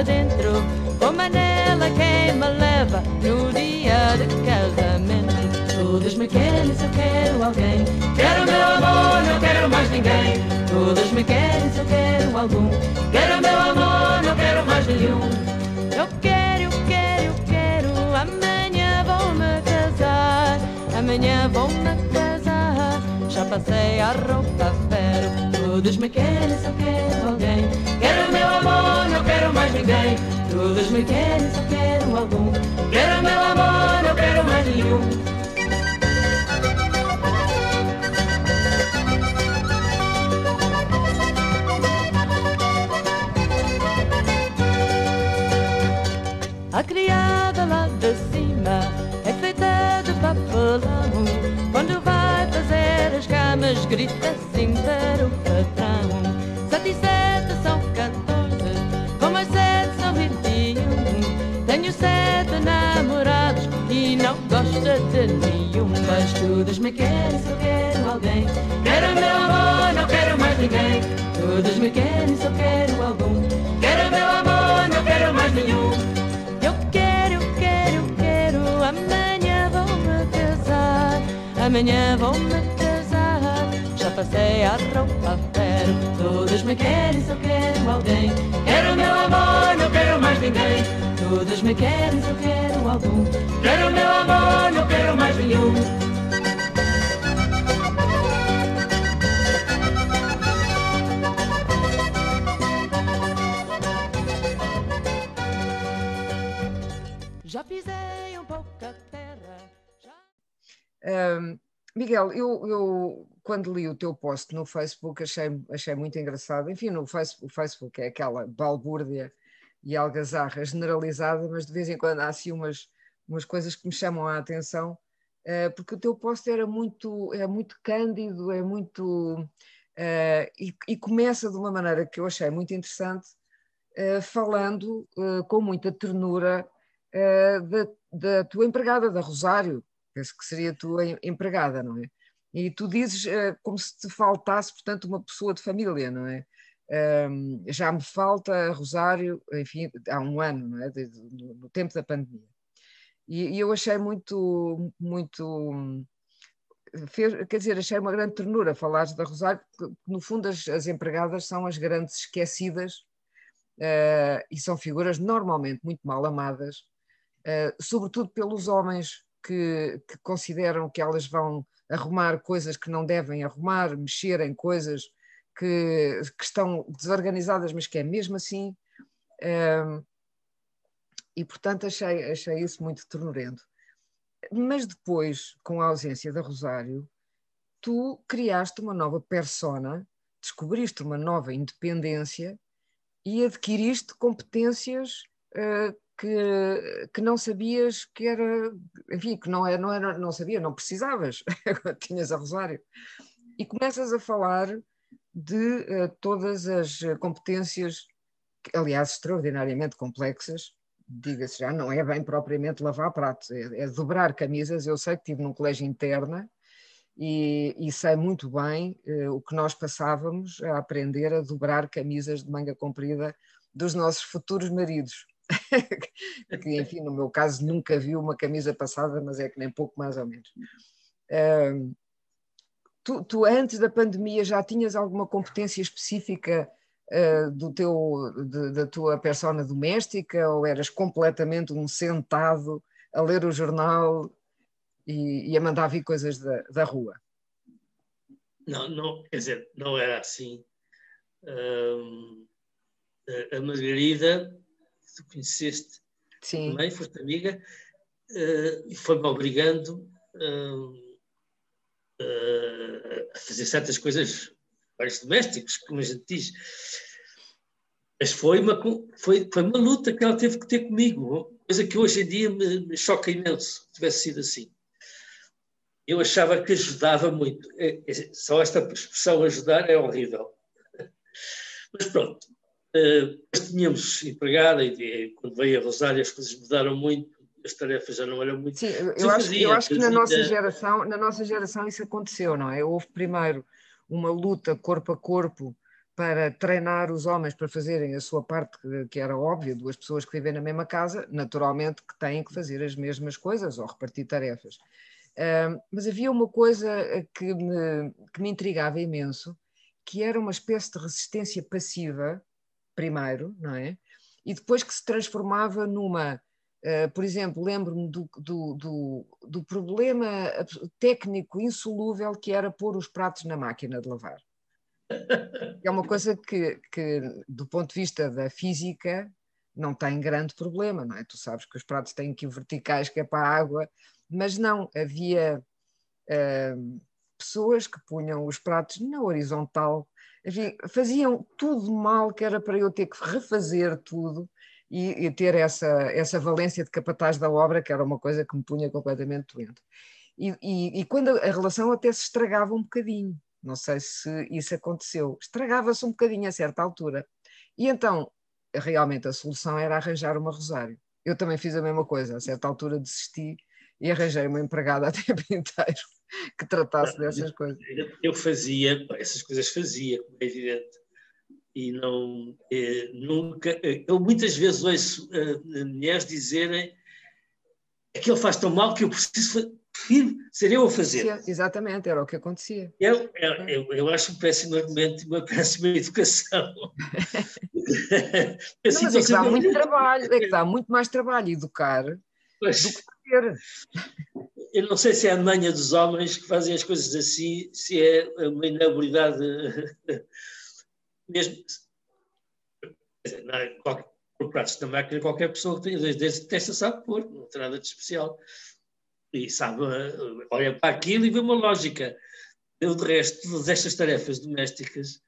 para dentro. O Manel é quem me leva no dia de casamento. Todos me querem se eu quero alguém. Quero meu amor, não quero mais ninguém. Todos me querem se eu quero algum. Quero meu amor, não quero mais nenhum. Eu quero, eu quero, eu quero. Amanhã vou me casar. Amanhã vou me casar. Já passei a roupa ferro. Todos me querem eu quero alguém. Ninguém. Todos me querem eu quero algum. Quero meu amor, não quero mais nenhum. A criada Mas todos me querem eu quero alguém. Quero meu amor, não quero mais ninguém. Todos me querem eu quero algum. Quero meu amor, não quero mais nenhum. amanhã vou-me casar. Já passei a roupa ferro, todos me querem, só quero alguém. Quero meu amor, não quero mais ninguém. Todos me querem, só quero algum. Quero meu amor, não quero mais nenhum. Um, Miguel, eu, eu, quando li o teu post no Facebook achei, achei muito engraçado. Enfim, no Facebook, o Facebook é aquela balbúrdia e algazarra generalizada, mas de vez em quando há assim umas, umas coisas que me chamam a atenção, uh, porque o teu post era muito, é muito cândido, é muito. Uh, e, e, começa de uma maneira que eu achei muito interessante, uh, falando com muita ternura da, da tua empregada, da Rosário, penso que seria a tua empregada, não é? E tu dizes uh, como se te faltasse, portanto, uma pessoa de família, não é? Um, já me falta Rosário, enfim, há um ano, não é? De, de, no, tempo da pandemia. E, e, eu achei muito, muito, fez, quer dizer, achei uma grande ternura falares da Rosário, porque no fundo as, as empregadas são as grandes esquecidas uh, e são figuras normalmente muito mal amadas, uh, sobretudo pelos homens que, que, consideram que elas vão arrumar coisas que não devem arrumar, mexer em coisas que, que estão desorganizadas, mas que é mesmo assim. Um, e portanto achei, achei isso muito ternurento. Mas depois, com a ausência da Rosário, tu criaste uma nova persona, descobriste uma nova independência e adquiriste competências uh, que, que não sabias que era, enfim, que não, era, não, era, não sabia, não precisavas, tinhas a Rosário. E começas a falar de uh, todas as competências, aliás, extraordinariamente complexas, diga-se já, não é bem propriamente lavar pratos, é, é, dobrar camisas. Eu sei que estive num colégio interna e, e sei muito bem uh, o que nós passávamos a aprender a dobrar camisas de manga comprida dos nossos futuros maridos. que enfim, no meu caso nunca vi uma camisa passada, mas é que nem pouco mais ou menos. Tu, tu, antes da pandemia já tinhas alguma competência específica uh, do teu, de, da tua persona doméstica ou eras completamente um sentado a ler o jornal e, e a mandar vir coisas da, da rua? Não, não, quer dizer, não era assim. a Margarida tu conheceste Sim. também, foste amiga, uh, e foi-me obrigando uh, uh, a fazer certas coisas, vários domésticos, como a gente diz. Mas foi uma, foi, foi uma luta que ela teve que ter comigo, coisa que hoje em dia me, me choca imenso, se tivesse sido assim. eu achava que ajudava muito. É, é, só esta expressão ajudar é horrível. Mas pronto, uh, tínhamos empregada e quando veio a Rosário as coisas mudaram muito, as tarefas já não eram muito. Sim, eu, acho, eu acho que na nossa geração, na nossa geração isso aconteceu, não é? Houve primeiro uma luta corpo a corpo para treinar os homens para fazerem a sua parte, que era óbvia, duas pessoas que vivem na mesma casa, naturalmente que têm que fazer as mesmas coisas ou repartir tarefas. Uh, mas havia uma coisa que me, que me intrigava imenso, que era uma espécie de resistência passiva, primeiro, não é? E depois que se transformava numa. Uh, por exemplo, lembro-me do, do, do, do problema técnico insolúvel que era pôr os pratos na máquina de lavar. É uma coisa que, que, do ponto de vista da física, não tem grande problema, não é? Tu sabes que os pratos têm que ir verticais, que é para a água, mas não, havia uh, pessoas que punham os pratos na horizontal, enfim, faziam tudo mal, que era para eu ter que refazer tudo e, e, ter essa, essa valência de capataz da obra, que era uma coisa que me punha completamente doente. E, e, e quando a relação até se estragava um bocadinho, não sei se isso aconteceu. Estragava-se um bocadinho a certa altura. E então, realmente, a solução era arranjar uma Rosário. Eu também fiz a mesma coisa. A certa altura desisti e arranjei uma empregada a tempo inteiro que tratasse dessas coisas. Eu fazia, essas coisas fazia, como é evidente. E não, eh, nunca. Eh, eu muitas vezes ouço eh, mulheres dizerem que ele faz tão mal que eu preciso prefiro ser eu a fazer. Exatamente, era o que acontecia. Eu, eu, eu acho um péssimo argumento, uma péssima educação. assim, não, mas é que dá muito trabalho, é que dá muito mais trabalho educar pois, do que. Eu não sei se é a manha dos homens que fazem as coisas assim, se é uma inabilidade mesmo. Não, é qualquer, por pratos da máquina, qualquer pessoa que tenha dois dedos testa sabe pôr, não tem nada de especial e sabe, olha para aquilo e vê uma lógica. Eu, de resto, todas estas tarefas domésticas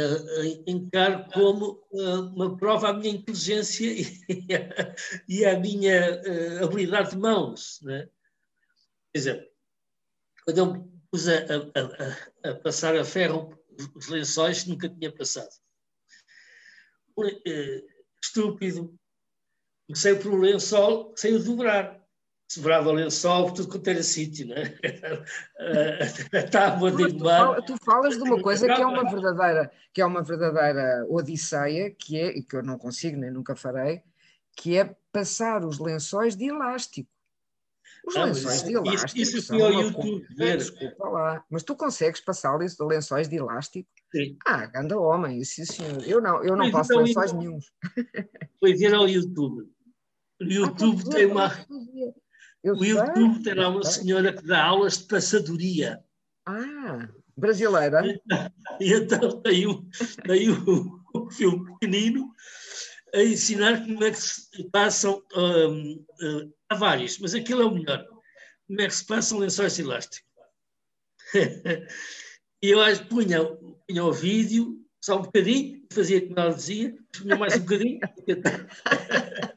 uh, encaro como uh, uma prova à minha inteligência e, a, à minha uh, habilidade de mãos. Né? Por exemplo, quando eu pus a, a, a, passar a ferro os lençóis, nunca tinha passado. estúpido, comecei por um lençol sem o dobrar sobrava lençol, tudo quanto era sítio, né? a tábua de engomar. Tu, tu falas de uma coisa que é uma verdadeira, que é uma verdadeira odisseia, que é, e que eu não consigo nem nunca farei, que é passar os lençóis de elástico. Os não, lençóis isso, de elástico. Isso, isso foi ao YouTube ver. Desculpa lá. Mas tu consegues passar lençóis de elástico? Sim. Ah, anda homem, sim senhor. Eu não, eu não passo então, lençóis nenhum. Foi ver ao YouTube. O YouTube ah, tem uma. Eu o YouTube tem lá uma senhora que dá aulas de passadoria. Ah, brasileira. E então tem, um, tem um, um filme pequenino a ensinar como é que se passam. Um, um, há vários, mas aquilo é o melhor. Como é que se passam lençóis elásticos. e eu acho que punha, punha o vídeo, só um bocadinho, fazia como ela dizia, punha mais um bocadinho.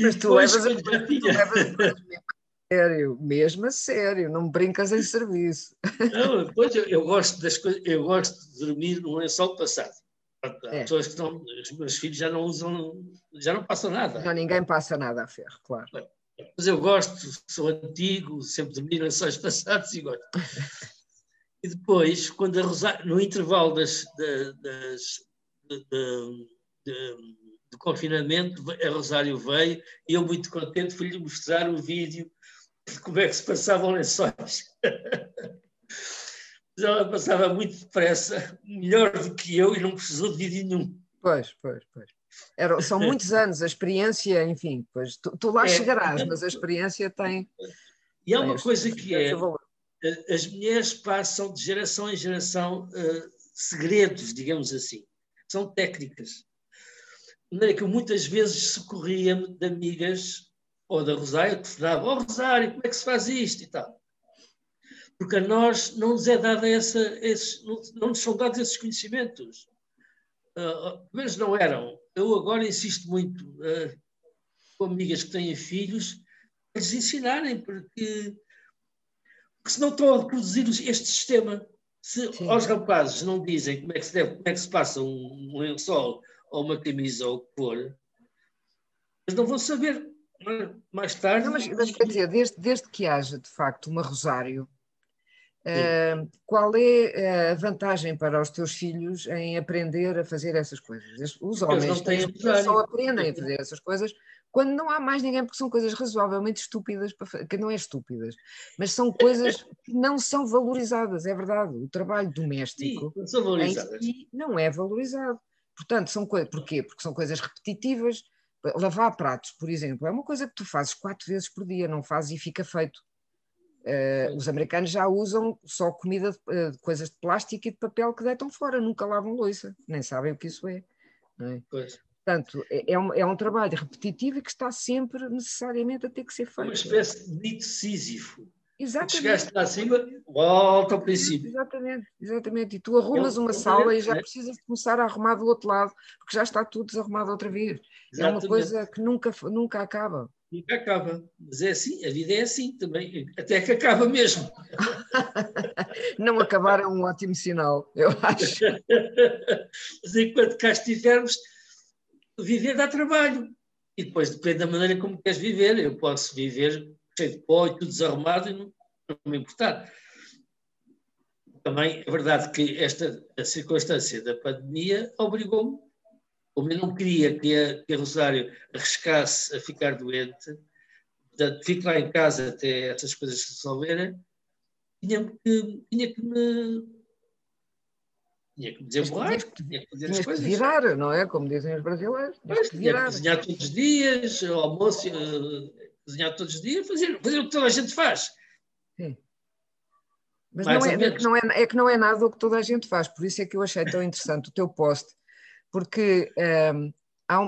Mas tu levas, a, tu levas mesmo a sério, mesmo a sério, não brincas em serviço. Não, depois eu, eu, gosto das coisas, eu gosto de dormir no lençol passado. Há é. pessoas que estão, os meus filhos já não usam, já não passam nada. Já ninguém passa nada a ferro, claro. Mas eu gosto, sou antigo, sempre dormi em lençóis passados e gosto. E depois, quando a Rosário, no intervalo das, das, das de, de, do confinamento, a Rosário veio e eu, muito contente, fui-lhe mostrar o vídeo de como é que se passavam lençóis. Mas ela passava muito depressa, melhor do que eu, e não precisou de vídeo nenhum. Pois, pois, pois. Era, são muitos anos, a experiência, enfim, pois tu, tu lá é, chegarás, mas a experiência tem. E há uma coisa que é: as mulheres passam de geração em geração uh, segredos, digamos assim, são técnicas maneira que eu muitas vezes socorria-me de amigas ou da Rosário, que dava, oh Rosário, como é que se faz isto e tal. Porque a nós não nos é dada essa, esses, não, não nos são dados esses conhecimentos. Uh, menos não eram. Eu agora insisto muito uh, com amigas que têm filhos, lhes ensinarem, porque, porque senão estão a reproduzir este sistema. Se Sim. aos rapazes não dizem como é que se deve, como é que se passa um, um lençol ou uma camisa ou o que for, eles não vão saber mais tarde. Não, mas, mas quer dizer, desde, desde que haja de facto uma Rosário, uh, qual é a vantagem para os teus filhos em aprender a fazer essas coisas? Os homens só aprendem a fazer essas coisas quando não há mais ninguém, porque são coisas razoavelmente estúpidas, que não é estúpidas, mas são coisas que não são valorizadas, é verdade. O trabalho doméstico Sim. Si não é valorizado. Portanto, são coisas. Porquê? Porque são coisas repetitivas. Lavar pratos, por exemplo, é uma coisa que tu fazes quatro vezes por dia, não fazes e fica feito. Uh, os americanos já usam só comida de, uh, de, coisas de plástico e de papel que deitam fora, nunca lavam louça, nem sabem o que isso é. é? Portanto, é, é um, é um trabalho repetitivo e que está sempre necessariamente a ter que ser feito. Uma espécie de dito sísifo. Exatamente. Chegaste lá acima, volta ao princípio. Exatamente, exatamente. E tu arrumas uma sala e já precisas de começar a arrumar do outro lado, porque já está tudo desarrumado outra vez. Exatamente. É uma coisa que nunca, nunca acaba. Nunca acaba. Mas é assim, a vida é assim também, até que acaba mesmo. Não acabar é um ótimo sinal, eu acho. Mas enquanto cá estivermos, viver dá trabalho. E depois depende da maneira como queres viver. Eu posso viver cheio de pó e tudo desarrumado e não, não me importar. Também é verdade que esta circunstância da pandemia obrigou-me, como eu não queria que a, que a Rosário arriscasse a ficar doente, portanto, fico lá em casa até essas coisas se resolverem, tinha que, tinha que me tinha que desenrolar, tinha que fazer as coisas. virar, não é? Como dizem os brasileiros. Tinha que, tinha que cozinhar todos os dias, almoço, cozinhar todos os dias, fazer, fazer o que toda a gente faz. Sim. Mas não é, é, que não é, é, que não é nada o que toda a gente faz, por isso é que eu achei tão interessante o teu post, porque um,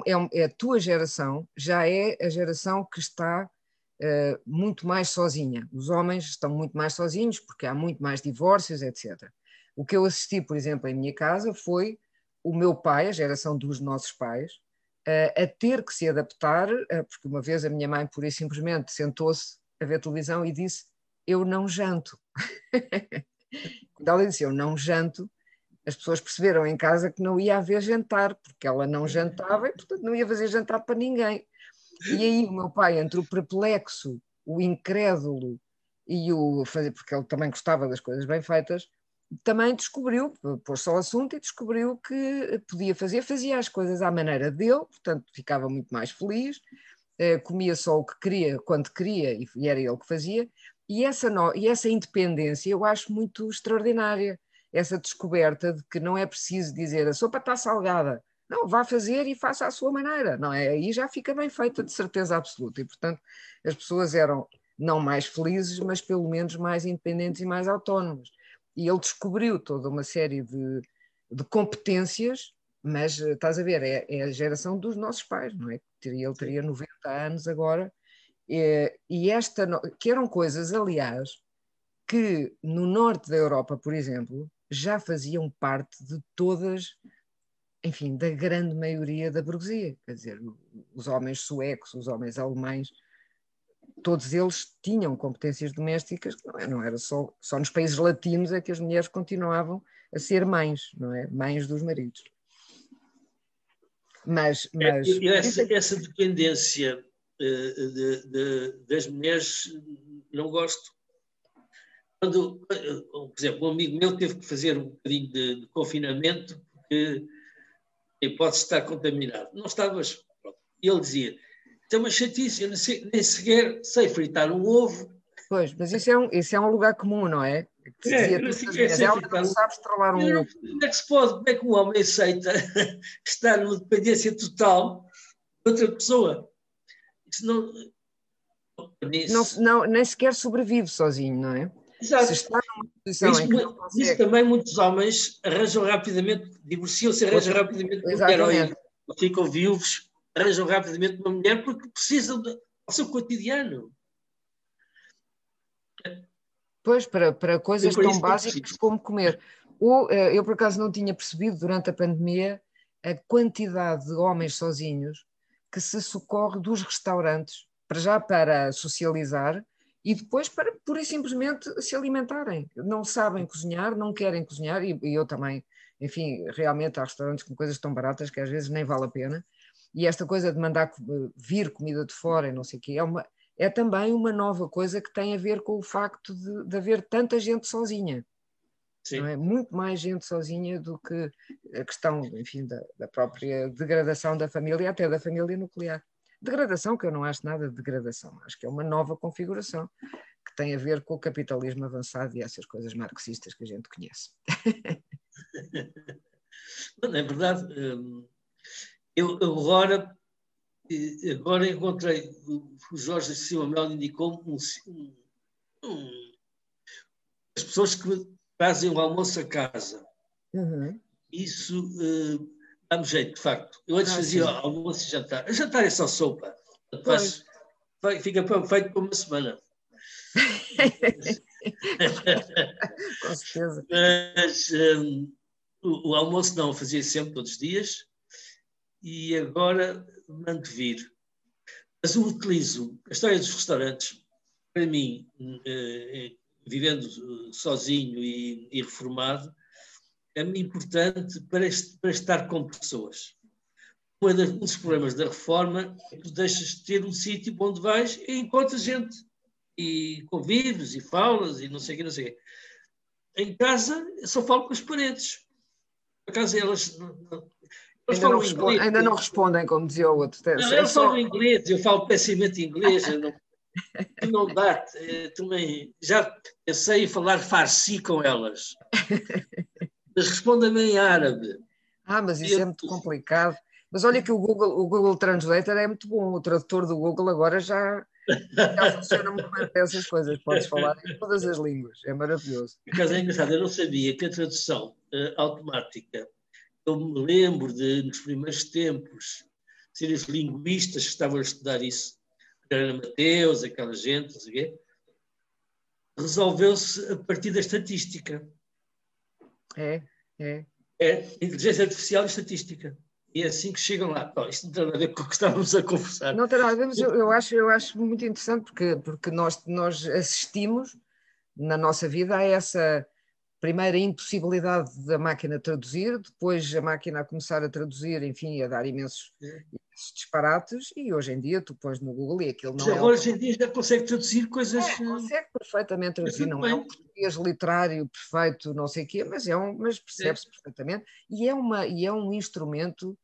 é, é, a tua geração já é a geração que está uh, muito mais sozinha. Os homens estão muito mais sozinhos porque há muito mais divórcios, etc. O que eu assisti, por exemplo, em minha casa foi o meu pai, a geração dos nossos pais, a ter que se adaptar, porque uma vez a minha mãe, pura e simplesmente, sentou-se a ver televisão e disse: Eu não janto. Quando ela disse: Eu não janto, as pessoas perceberam em casa que não ia haver jantar, porque ela não jantava e, portanto, não ia fazer jantar para ninguém. E aí o meu pai, entre o perplexo, o incrédulo e o fazer, porque ele também gostava das coisas bem feitas, também descobriu, pôs-se ao assunto e descobriu que podia fazer, fazia as coisas à maneira dele, portanto ficava muito mais feliz, eh, comia só o que queria, quando queria, e era ele que fazia, e essa, no, e essa independência eu acho muito extraordinária, essa descoberta de que não é preciso dizer a sopa está salgada, não, vá fazer e faça à sua maneira, não é? Aí já fica bem feita de certeza absoluta, e portanto as pessoas eram não mais felizes, mas pelo menos mais independentes e mais autónomas e ele descobriu toda uma série de, de competências, mas eh, estás a ver, é, é, a geração dos nossos pais, não é? Ele teria 90 anos agora, e, e esta, que eram coisas, aliás, que no norte da Europa, por exemplo, já faziam parte de todas, enfim, da grande maioria da burguesia. Quer dizer, os homens suecos, os homens alemães, todos eles tinham competências domésticas, não, é, não era só, só nos países latinos é que as mulheres continuavam a ser mães, não é? Mães dos maridos. Mas, é, mas... Essa, essa dependência uh, de, de, das mulheres não gosto. Quando, por exemplo, um amigo meu teve que fazer um bocadinho de, de confinamento porque pode estar contaminado. Não estavas. Ele dizia: é uma chatice, eu sei, nem sequer sei fritar um ovo. Pois, mas isso é um, isso é um lugar comum, não é? Que é, não, sei, é ela não sabe estralar um ovo. Como é que se pode, como é que um homem aceita estar numa dependência total de outra pessoa? Isso não, não, não, nem sequer sobrevive sozinho, não é? Exato. Se está numa posição isso, em que não consegue... isso também muitos homens arranjam rapidamente, divorciam-se, arranjam rapidamente mulher, ficam viúvos arranjam rapidamente uma mulher porque precisam do seu cotidiano. Pois, para, para coisas tão básicas como comer. Ou, eh, eu, por acaso, não tinha percebido durante a pandemia a quantidade de homens sozinhos que se socorre dos restaurantes para já para socializar e depois para pura e simplesmente se alimentarem. Não sabem cozinhar, não querem cozinhar, e, e eu também, enfim, realmente há restaurantes com coisas tão baratas que às vezes nem vale a pena. E esta coisa de mandar vir comida de fora e não sei o quê, é, uma, é também uma nova coisa que tem a ver com o facto de, de haver tanta gente sozinha. Sim. Não é? Muito mais gente sozinha do que a questão, enfim, da, da própria degradação da família, até da família nuclear. Degradação, que eu não acho nada de degradação, acho que é uma nova configuração que tem a ver com o capitalismo avançado e essas coisas marxistas que a gente conhece. Não, é verdade. Hum, eu agora, agora encontrei, o Jorge de Silva Mel indicou um, um, as pessoas que fazem o almoço a casa. Uhum. Isso uh, dá-me jeito, de facto. Eu antes ah, fazia sim. almoço e jantar. A jantar é só sopa. Faço, fica feito por uma semana. Com certeza. Mas um, o, o, almoço não, fazia sempre, todos os dias, e agora mando vir. Mas eu utilizo a história dos restaurantes, para mim, uh, vivendo sozinho e, e reformado, é importante para, este, para estar com pessoas. Um dos problemas da reforma é que deixas de ter um sítio onde vais e encontras gente. E convives e falas e não sei o que, não sei o. Em casa, eu só falo com as paredes. Por acaso elas. Elas ainda, não respondem, ainda não respondem, como dizia o outro. Não, é elas só... falam inglês, eu falo pessimamente inglês. Eu não, não dá. Eh, também já pensei em falar farsi com elas. mas respondem em árabe. Ah, mas isso é muito complicado. Mas olha que o Google, o Google Translator é muito bom, o tradutor do Google agora já, já funciona muito bem para essas coisas, podes falar em todas as línguas, é maravilhoso. Por acaso é engraçado, eu não sabia que a tradução uh, automática, eu me lembro de, nos primeiros tempos, ser os linguistas que estavam a estudar isso, Ana Mateus, aquela gente, não sei o quê, resolveu-se a partir da estatística. É, é. É inteligência artificial e estatística. E é assim que chegam lá. Bom, isto não tem nada a ver com o que estávamos a conversar. Não tem nada a ver, mas eu, eu, acho, eu acho muito interessante porque, porque nós, nós assistimos na nossa vida a essa primeira impossibilidade da máquina traduzir, depois a máquina a começar a traduzir, enfim, a dar imensos, disparates, e hoje em dia tu pões no Google e aquilo não já é. Hoje em dia já consegue traduzir coisas. É, consegue perfeitamente traduzir, não é um português literário perfeito, não sei o quê, mas, é um, mas percebe-se perfeitamente, e é, uma, e é um instrumento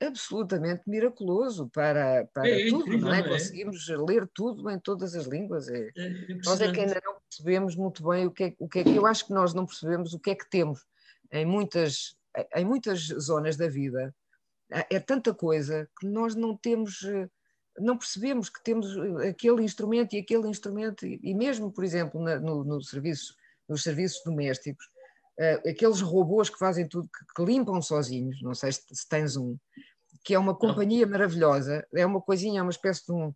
absolutamente miraculoso para, para é, tudo, incrível, não é? é? Conseguimos ler tudo em todas as línguas. É, é nós é que ainda não percebemos muito bem o que, é, o que é que eu acho que nós não percebemos o que é que temos em muitas, em muitas zonas da vida. É, é tanta coisa que nós não temos, não percebemos que temos aquele instrumento e aquele instrumento, e mesmo, por exemplo, na, no, no serviço, nos serviços domésticos, uh, aqueles robôs que fazem tudo, que, que limpam sozinhos, não sei se, se, tens um, que é uma companhia maravilhosa, é uma coisinha, é uma espécie de um,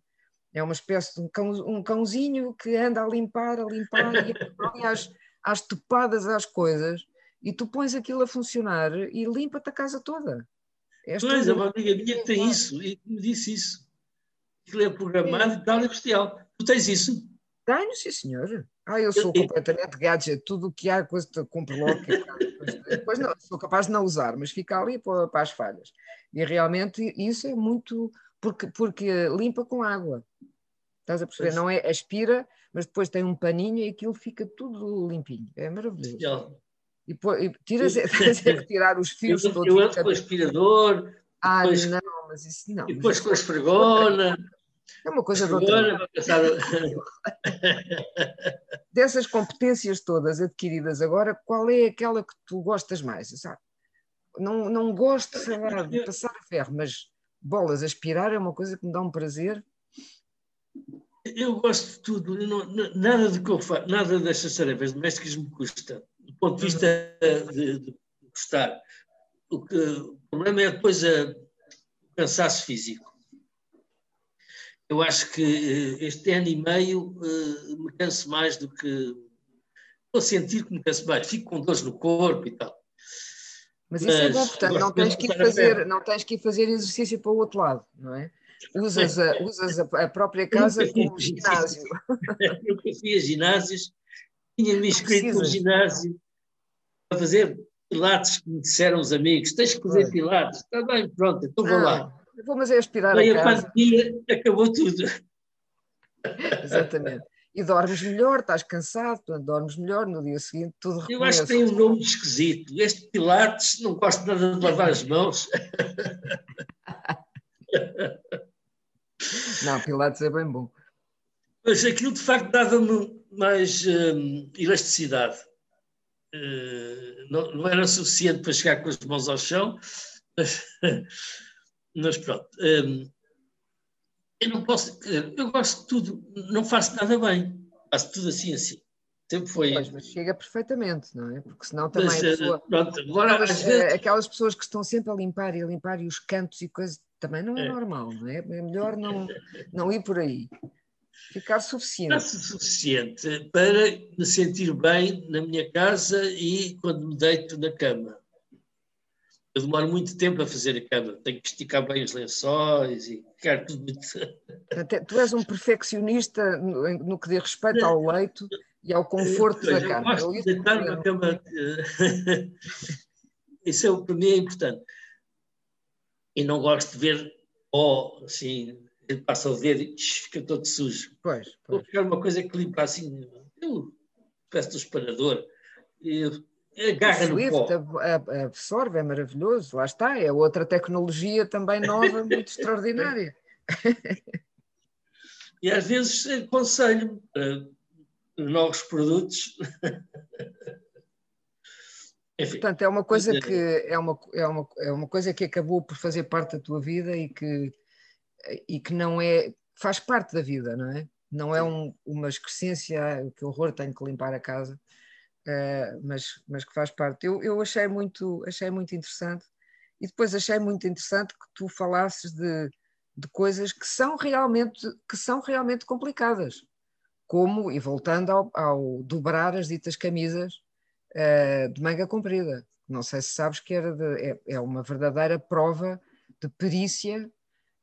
é uma espécie de um, cão, um cãozinho que anda a limpar, a limpar e põe às, às topadas às coisas e tu pões aquilo a funcionar e limpa-te a casa toda. Esta pois, é uma amiga minha que tem isso e me disse isso. Aquilo é programado e tal, é bestial. Tu tens isso? Tenho, sim, senhor. Ah, eu sou completamente gadget, tudo o que há, coisa que compro logo. Depois não, sou capaz de não usar, mas fica ali para, para as falhas. E realmente isso é muito. Porque, porque limpa com água. Estás a perceber? Pois. Não é aspira, mas depois tem um paninho e aquilo fica tudo limpinho. É maravilhoso. E, e tiras, tens que tirar os fios eu, todos. Eu ando com o aspirador. Ah, depois, não, mas isso não. E depois com a esfregona. É uma coisa de outra. Dessas competências todas adquiridas agora, qual é aquela que tu gostas mais? Sabe? Não, não gosto lá, de passar a ferro, mas bolas, aspirar é uma coisa que me dá um prazer. Eu gosto de tudo, não, nada de que eu faço, nada destas tarefas domésticas me custa, do ponto de vista de, de gostar. O, que, o problema é depois a, o cansaço físico eu acho que eh, este ano e meio uh, me canso mais do que. Estou a sentir que me canso mais, fico com dores no corpo e tal. Mas isso Mas, é bom, portanto, não tens, que ir fazer, não tens que ir fazer exercício para o outro lado, não é? usas, a, usas a, própria casa como ginásio. Nunca fui a ginásios, tinha-me inscrito no ginásio para fazer pilates que me disseram os amigos, tens que fazer pilates. Está bem, pronto, então vou ah, lá. Vou mas é aspirar Aí a, a pandemia acabou tudo. Exatamente. E dormes melhor, estás cansado, dormes melhor, no dia seguinte tudo recomeça. Eu acho que tem um nome esquisito. Este Pilates, não gosto nada de lavar as mãos. Não, Pilates é bem bom. Mas aquilo de facto dava-me mais hum, elasticidade. Uh, não, não, era suficiente para chegar com as mãos ao chão, mas, mas pronto. Um, eu não posso, eu gosto de tudo, não faço nada bem, faço tudo assim, assim. Sempre foi. Pois, mas chega perfeitamente, não é? Porque senão também mas, a pessoa. Pronto, agora, aquelas, vezes... aquelas pessoas que estão sempre a limpar e a limpar e os cantos e coisas, também não é, é. normal, não é? É melhor não, não ir por aí. Ficar suficiente. Ficar suficiente para me sentir bem na minha casa e quando me deito na cama. Eu demoro muito tempo a fazer a cama, tenho que esticar bem os lençóis e ficar tudo muito. Tu és um perfeccionista no, no que diz respeito ao leito e ao conforto da cama. Eu gosto de deitar na cama. Isso é, para mim é importante. E não gosto de ver ó, assim, ele passa o dedo e fica todo sujo. Pois, pois. Vou pegar uma coisa que limpa assim, eu peço do esparador. E, agarra o Swift absorve, é maravilhoso, lá está, é outra tecnologia também nova, muito extraordinária. E às vezes aconselho para novos produtos. Enfim. Portanto, é uma coisa que é uma, é, uma, é uma coisa que acabou por fazer parte da tua vida e que, e que não é, faz parte da vida, não é? Não é um, uma excrescência, que horror, tenho que limpar a casa, uh, mas, mas que faz parte. Eu, eu achei, muito, achei muito interessante e depois achei muito interessante que tu falasses de, de coisas que são realmente, que são realmente complicadas como, e voltando ao, ao dobrar as ditas camisas uh, de manga comprida. Não sei se sabes que era de, é, é, uma verdadeira prova de perícia,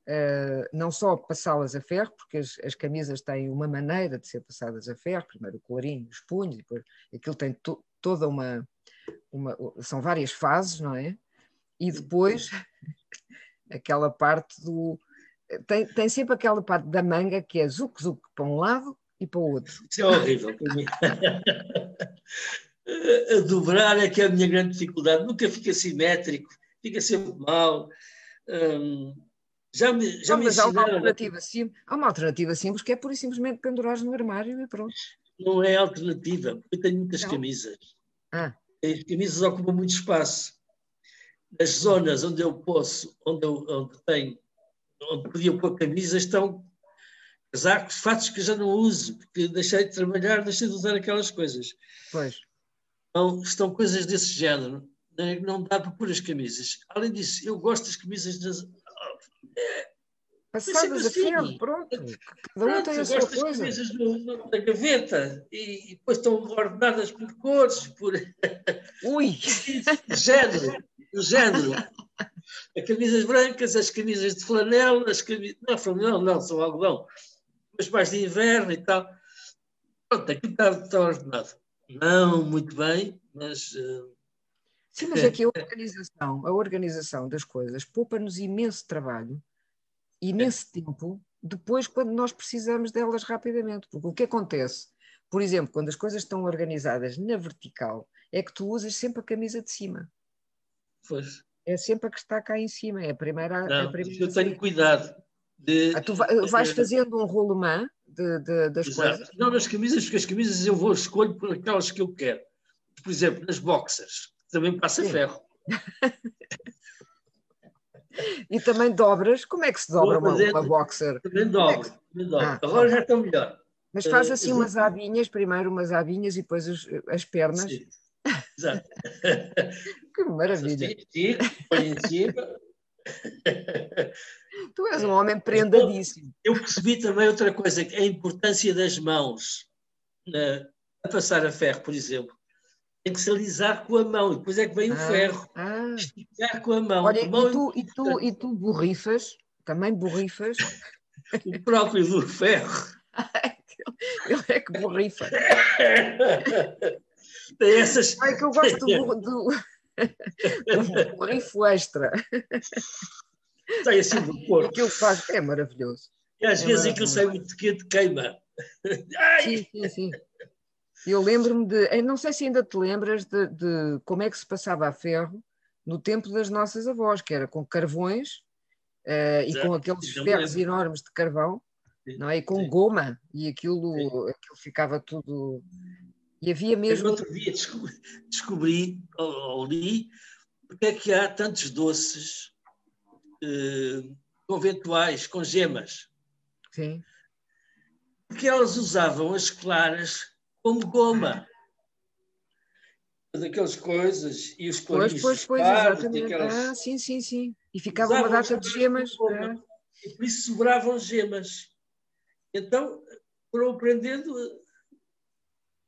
uh, não só passá-las a ferro, porque as, as, camisas têm uma maneira de ser passadas a ferro, primeiro o colarinho, os punhos, depois aquilo tem to, toda uma, uma, são várias fases, não é? E depois aquela parte do, tem, tem sempre aquela parte da manga que é zuc-zuc para um lado e para o outro. Isso é horrível para mim. a dobrar é que é a minha grande dificuldade. Nunca fica simétrico, fica sempre mal. Hum, já me, já Não, me mas há uma, alternativa sim, há uma alternativa simples que é pura e simplesmente pendurar no armário e pronto. Não é alternativa, porque eu tenho muitas Não. camisas. Ah. As camisas ocupam muito espaço. As zonas onde eu posso, onde eu onde tenho, onde podia pôr camisas, estão casacos, fatos que já não uso, porque deixei de trabalhar, deixei de usar aquelas coisas. Pois. Então, estão coisas desse género, não dá para pôr as camisas. Além disso, eu gosto das camisas das. É, Passadas a ferro, pronto. Cada um tem a sua coisa. no, na gaveta e, e, depois estão ordenadas por cores, por. Ui! género. O género. As camisas brancas, as camisas de flanela, as camisas. Não, flanela não, são algodão mas mais de inverno e tal. Pronto, aqui está, está ordenado. Não muito bem, mas. Uh... Sim, mas é que a organização, a organização das coisas poupa-nos imenso trabalho, imenso é. tempo, depois quando nós precisamos delas rapidamente. Porque o que acontece, por exemplo, quando as coisas estão organizadas na vertical, é que tu usas sempre a camisa de cima. Pois. É sempre a que está cá em cima, é a primeira. Não, a primeira eu tenho cuidado de, ah, tu vais fazendo um rolemã de, de, das Exato. coisas? Não, nas camisas, porque as camisas eu vou escolho por aquelas que eu quero. Por exemplo, nas boxers, também passa Sim. ferro. e também dobras? Como é que se dobra uma, uma boxer? Também dobro, é que... também dobro. Ah, Agora já estão melhor. Mas faz assim uh, umas abinhas, primeiro umas abinhas e depois as, as pernas. Sim. Exato. que maravilha. Sim, põe em cima, Tu és um homem prendadíssimo. Eu percebi também outra coisa, a importância das mãos na, a passar a ferro, por exemplo. Tem que se alisar com a mão, e depois é que vem ah, o ferro. Ah. Esticar com a mão. Olha, a mão e, tu, é e, tu, e tu borrifas, também borrifas. O próprio do ferro. Ele é que borrifa. Tem essas. Ai, que eu gosto do, do, do borrifo extra. Tem assim do corpo. Aquilo faz, é maravilhoso. E às é vezes aquilo sai muito quente, queima. Ai! Sim, sim, sim. Eu lembro-me de, não sei se ainda te lembras de, de, como é que se passava a ferro no tempo das nossas avós, que era com carvões uh, e com aqueles ferros enormes de carvão, sim, não é? E com sim. goma, e aquilo, aquilo ficava tudo. E havia mesmo. Eu outro dia descobri, descobri ou, ou li porque é que há tantos doces uh, conventuais com gemas. Sim. Porque elas usavam as claras como goma. Daquelas coisas e os Pois, pois, pois, exatamente. Aquelas... Ah, sim, sim, sim. E ficava uma data de gemas. É. E por isso sobravam gemas. Então, foram aprendendo.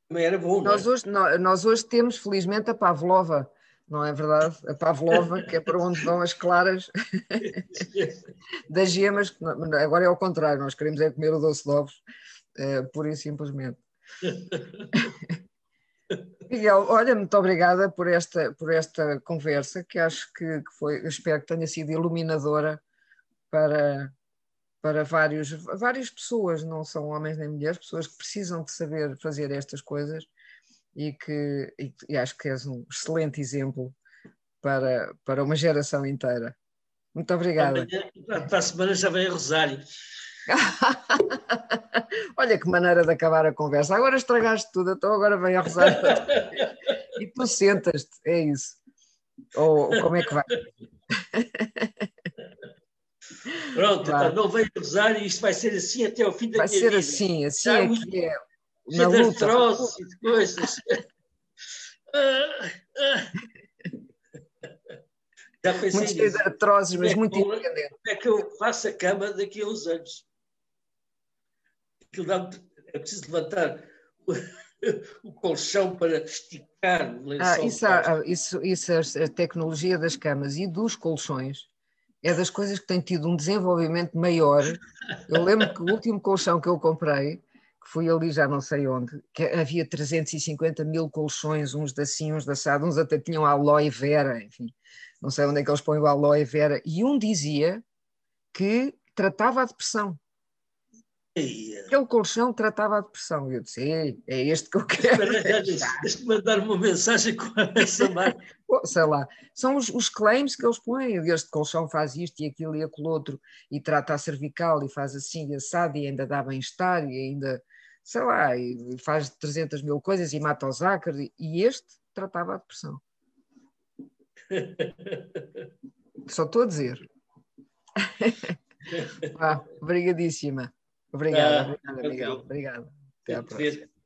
Também era bom. Nós, é? hoje, nós hoje temos, felizmente, a Pavlova não é verdade? A Pavlova, que é para onde vão as claras das gemas, agora é ao contrário, nós queremos é comer o doce de ovos, é, pura e simplesmente. Miguel, olha, muito obrigada por esta, por esta conversa, que acho que, que foi, espero que tenha sido iluminadora para, para vários, várias pessoas, não são homens nem mulheres, pessoas que precisam de saber fazer estas coisas e que e, e acho que és um excelente exemplo para, para uma geração inteira. Muito obrigada. Para a semana já vem a Rosário. Olha que maneira de acabar a conversa. Agora estragaste tudo, então agora vem a Rosário. e tu sentas-te, é isso. Ou, como é que vai? Pronto, então não vem a Rosário e isto vai ser assim até ao fim da vai minha vida. Vai ser assim, assim é que é na luta. de artroses e de coisas. Já pensei muito cheio de artroses, mas é muito independente. Como é que eu faço a cama daqui a uns anos? Aquilo dá é preciso levantar o, colchão para esticar o lençol. Ah, isso, há, isso, isso, a tecnologia das camas e dos colchões é das coisas que tem tido um desenvolvimento maior. Eu lembro que o último colchão que eu comprei fui ali já não sei onde, que havia 350 mil colchões, uns da assim, uns da assado, uns até tinham aloe vera, enfim, não sei onde é que eles põem o aloe vera, e um dizia que tratava a depressão. Aquele colchão tratava a depressão. Eu disse, é este que eu quero. Deixa-me mandar uma mensagem com essa marca. Sei lá, são os, os, claims que eles põem. Este colchão faz isto e aquilo e aquilo outro, e trata a cervical, e faz assim, e assado, e ainda dá bem-estar, e ainda sei lá, e faz 300 mil coisas e mata os ácaros, e este tratava a depressão. Só estou a dizer. ah, obrigadíssima. Obrigada, ah, obrigada, Miguel. Obrigada. Até à próxima.